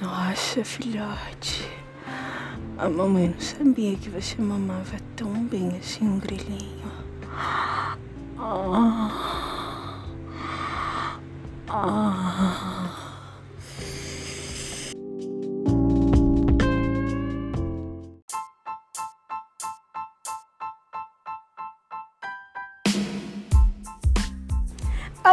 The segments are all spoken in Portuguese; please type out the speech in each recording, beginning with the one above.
Nossa, filhote. A mamãe não sabia que você mamava tão bem assim um grilinho. Ah. Ah.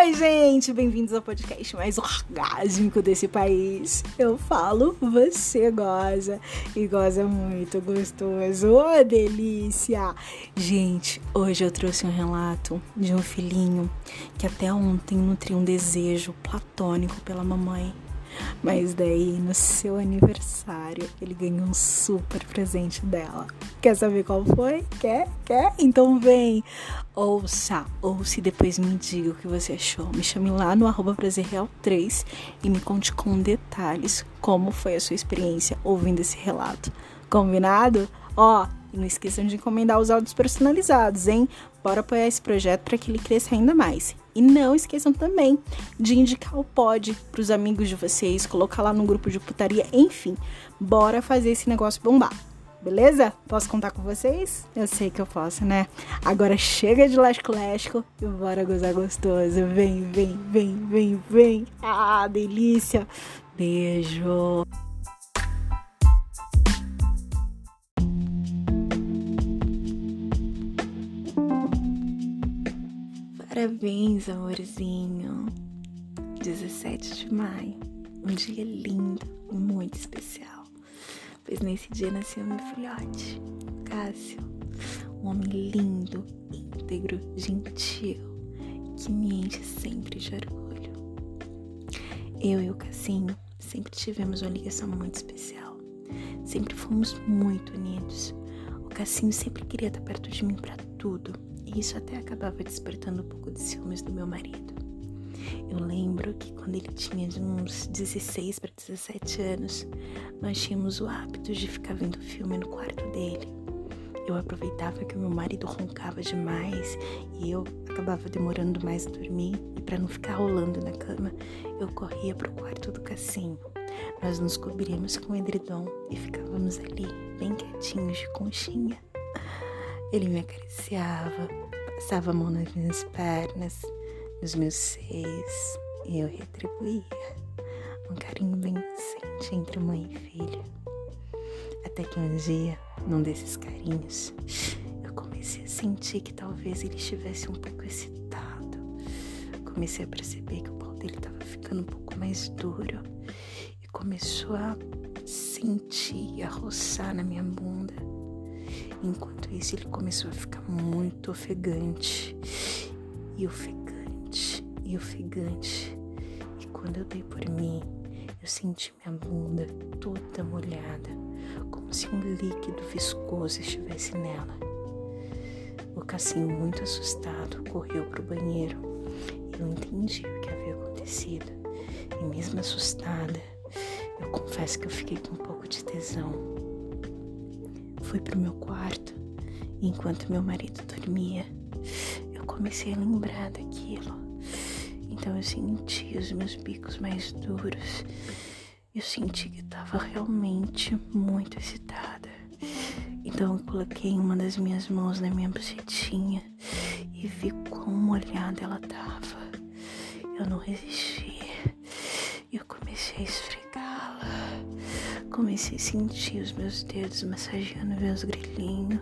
Oi, gente, bem-vindos ao podcast mais orgásmico desse país. Eu falo, você goza e goza muito gostoso. Ô, oh, delícia! Gente, hoje eu trouxe um relato de um filhinho que até ontem nutria um desejo platônico pela mamãe. Mas daí, no seu aniversário, ele ganhou um super presente dela. Quer saber qual foi? Quer? Quer? Então vem! Ouça, ouça e depois me diga o que você achou. Me chame lá no arroba prazerreal3 e me conte com detalhes como foi a sua experiência ouvindo esse relato. Combinado? Ó, não esqueçam de encomendar os áudios personalizados, hein? Bora apoiar esse projeto para que ele cresça ainda mais. E não esqueçam também de indicar o pod para os amigos de vocês, colocar lá no grupo de putaria, enfim. Bora fazer esse negócio bombar. Beleza? Posso contar com vocês? Eu sei que eu posso, né? Agora chega de lasco-lasco e bora gozar gostoso. Vem, vem, vem, vem, vem. Ah, delícia. Beijo. Parabéns, amorzinho. 17 de maio, um dia lindo muito especial. Pois nesse dia nasceu meu filhote, Cássio, um homem lindo, íntegro, gentil, que me enche sempre de orgulho. Eu e o Cassinho sempre tivemos uma ligação muito especial. Sempre fomos muito unidos. O Cassinho sempre queria estar perto de mim para tudo isso até acabava despertando um pouco de ciúmes do meu marido. Eu lembro que quando ele tinha uns 16 para 17 anos, nós tínhamos o hábito de ficar vendo filme no quarto dele. Eu aproveitava que o meu marido roncava demais e eu acabava demorando mais a dormir e para não ficar rolando na cama, eu corria pro quarto do Cassinho. Nós nos cobríamos com o edredom e ficávamos ali, bem quietinhos de conchinha. Ele me acariciava, passava a mão nas minhas pernas, nos meus seios, e eu retribuía um carinho bem inocente entre mãe e filha. Até que um dia, num desses carinhos, eu comecei a sentir que talvez ele estivesse um pouco excitado. Comecei a perceber que o pau dele estava ficando um pouco mais duro e começou a sentir, a roçar na minha bunda. Enquanto isso, ele começou a ficar muito ofegante. E ofegante, e ofegante. E quando eu dei por mim, eu senti minha bunda toda molhada, como se um líquido viscoso estivesse nela. O Cassinho, muito assustado, correu para o banheiro. Eu entendi o que havia acontecido. E mesmo assustada, eu confesso que eu fiquei com um pouco de tesão Fui pro meu quarto enquanto meu marido dormia, eu comecei a lembrar daquilo. Então eu senti os meus bicos mais duros. Eu senti que estava realmente muito excitada. Então eu coloquei uma das minhas mãos na minha bucetinha e vi quão molhada ela tava. Eu não resisti. Eu comecei a esfregá-la. Comecei a sentir os meus dedos massageando meus grilinhos.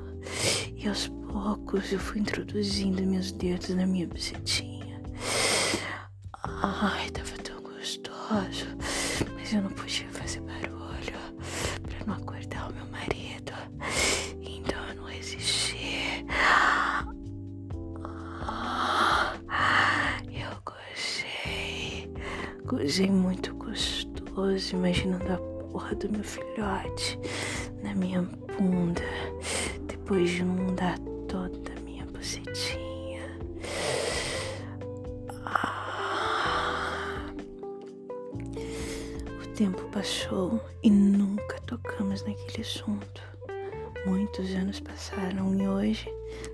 E aos poucos eu fui introduzindo meus dedos na minha bucetinha. Ai, tava tão gostoso. Mas eu não podia fazer barulho pra não acordar o meu marido. Então eu não resisti. Eu gozei. Gozei muito gostoso, imaginando a porra do meu filhote na minha bunda depois de inundar toda a minha bucetinha. Ah. O tempo passou e nunca tocamos naquele assunto. Muitos anos passaram e hoje,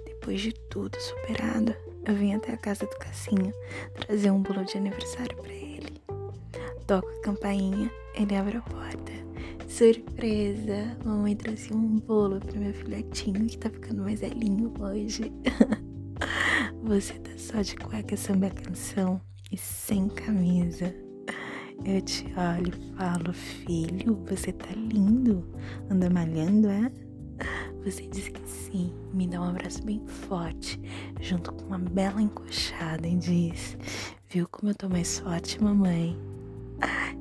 depois de tudo superado, eu vim até a casa do Cassinho trazer um bolo de aniversário para ele. toco a campainha, ele abre a porta. Surpresa! Mamãe trouxe um bolo pro meu filhotinho que tá ficando mais velhinho hoje. Você tá só de cueca samba canção e sem camisa. Eu te olho e falo, filho, você tá lindo. Anda malhando, é? Você diz que sim, me dá um abraço bem forte, junto com uma bela encoxada e diz: Viu como eu tô mais forte, mamãe?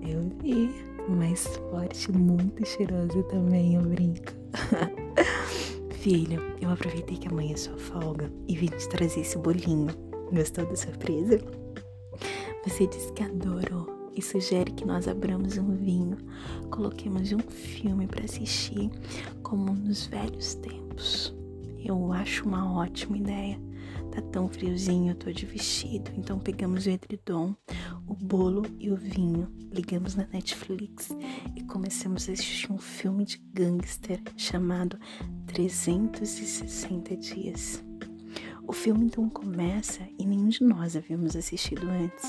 Eu vi, mais forte, muito cheirosa também, eu brinco. Filho, eu aproveitei que amanhã é sua folga e vim te trazer esse bolinho. Gostou da surpresa? Você disse que adorou e sugere que nós abramos um vinho, coloquemos um filme para assistir, como nos velhos tempos. Eu acho uma ótima ideia. Tá tão friozinho, tô de vestido. Então pegamos o edredom, o bolo e o vinho. Ligamos na Netflix e começamos a assistir um filme de gangster chamado 360 Dias. O filme então começa e nenhum de nós havíamos assistido antes.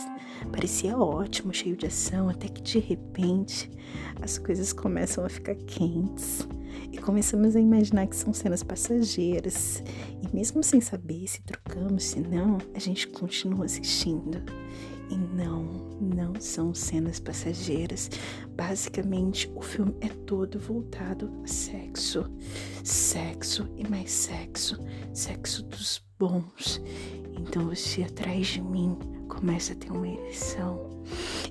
Parecia ótimo, cheio de ação, até que de repente as coisas começam a ficar quentes e começamos a imaginar que são cenas passageiras. E mesmo sem saber se trocamos, se não, a gente continua assistindo. E não, não são cenas passageiras. Basicamente, o filme é todo voltado a sexo. Sexo e mais sexo. Sexo dos bons. Então você atrás de mim começa a ter uma ereção.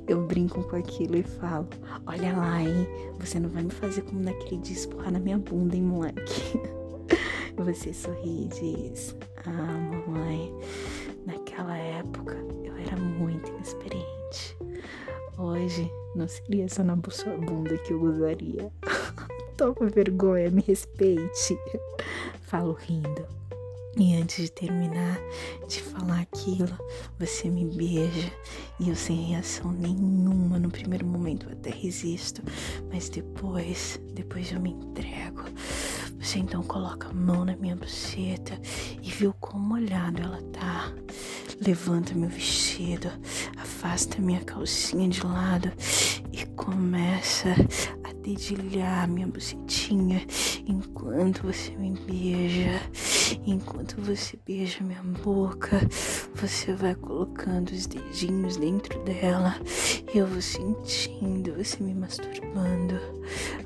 Eu brinco com aquilo e falo: Olha lá, hein? Você não vai me fazer como naquele dia esporrar na minha bunda, hein, moleque? Você sorri e diz: Ah, mamãe, não seria só na bunda que eu usaria. Toma vergonha, me respeite. Falo rindo. E antes de terminar de falar aquilo, você me beija e eu sem reação nenhuma. No primeiro momento eu até resisto, mas depois, depois eu me entrego. Você então coloca a mão na minha buceta e viu quão molhado ela tá. Levanta meu vestido, afasta minha calcinha de lado e começa a dedilhar minha bucetinha enquanto você me beija. Enquanto você beija minha boca, você vai colocando os dedinhos dentro dela e eu vou sentindo você me masturbando.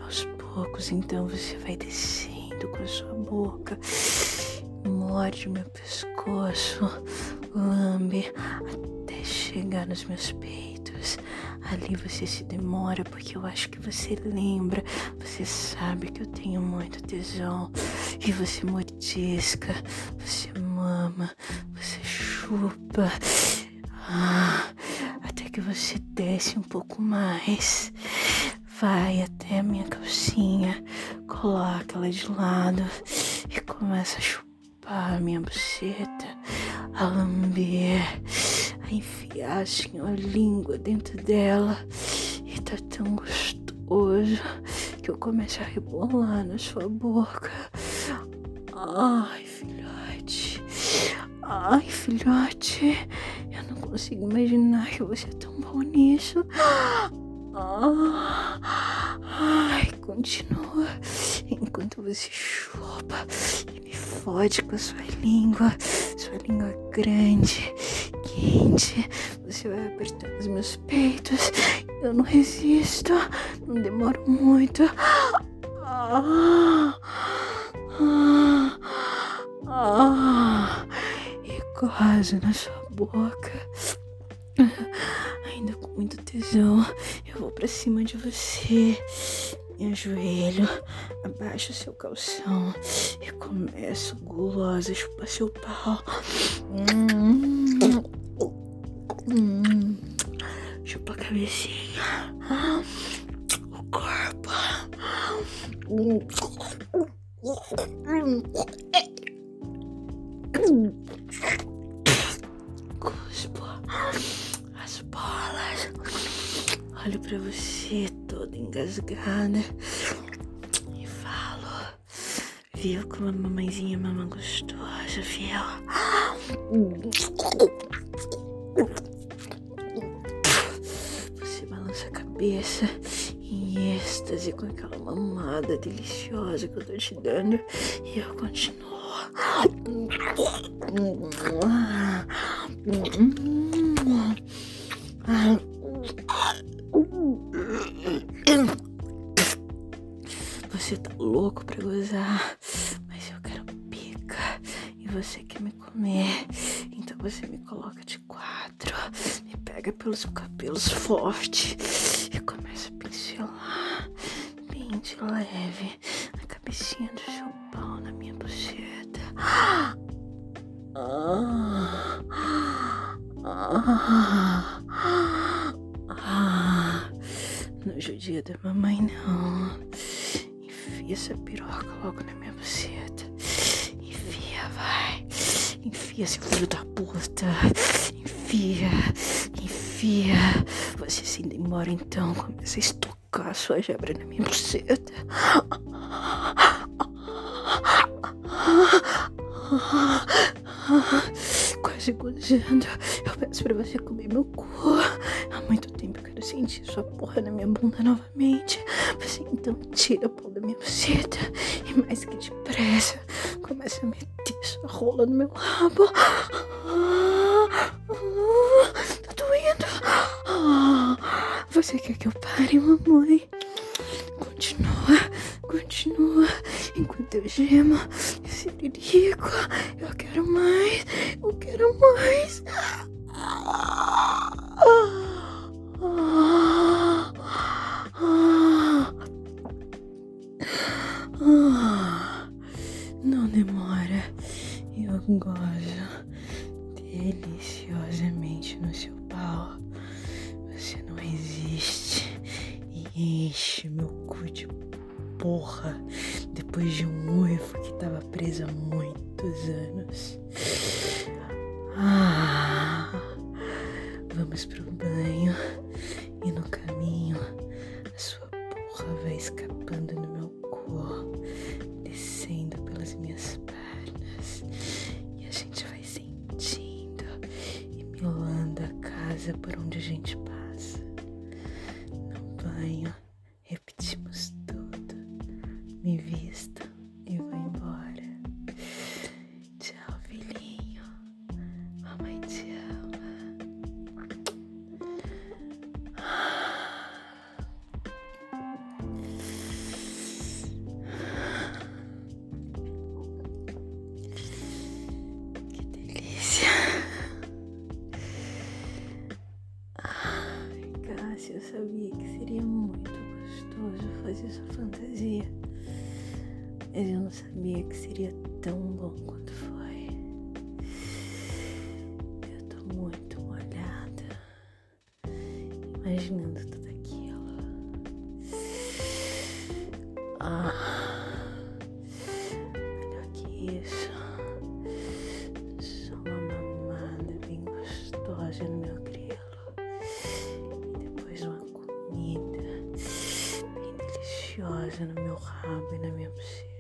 Aos poucos, então você vai descendo com a sua boca, morde meu pescoço, lambe até chegar nos meus peitos. Ali você se demora porque eu acho que você lembra, você sabe que eu tenho muito tesão. E você mordisca, você mama, você chupa. Ah, até que você desce um pouco mais. Vai até a minha calcinha, coloca ela de lado e começa a chupar a minha buceta, a lamber, assim a língua dentro dela. E tá tão gostoso que eu começo a rebolar na sua boca. Ai, filhote. Ai, filhote. Eu não consigo imaginar que você é tão bom nisso. Ai, continua. Enquanto você chupa e me fode com a sua língua. Sua língua grande, quente. Você vai apertando os meus peitos. Eu não resisto. Não demoro muito. E quase na sua boca. Ainda com muito tesão, eu vou pra cima de você. Me ajoelho, abaixo seu calção e começo gulosa a chupar seu pau. Hum, hum, chupa a cabecinha, o corpo. Cuspo as bolas. Olho pra você toda engasgada e falo: Viu como a mamãezinha mama gostosa, fiel? Cabeça em êxtase com aquela mamada deliciosa que eu tô te dando e eu continuo. Você tá louco pra gozar, mas eu quero pica e você quer me comer. Então você me coloca de quatro, me pega pelos cabelos forte leve a cabecinha do pau na minha buceta. Ah, ah, ah, ah. No judia da mamãe, não. Enfia essa piroca logo na minha buceta. Enfia, vai. Enfia, seu filho da puta. Enfia, enfia. Você se demora então, começa a estocar a sua gebra na minha buceta. Quase gozando. Eu peço pra você comer meu cu. Há muito tempo eu quero sentir sua porra na minha bunda novamente. Você então tira a pau da minha buceta e mais que depressa começa a meter sua rola no meu rabo. Tá doendo. Você quer que eu pare, mamãe? Continua, continua. Enquanto eu gemo, esse rico. Eu quero mais, eu quero mais. Não demora, eu gozo imaginando tudo aquilo. Ah, melhor que isso. Só uma mamada bem gostosa no meu grelo. E depois uma comida bem deliciosa no meu rabo e na minha buceta.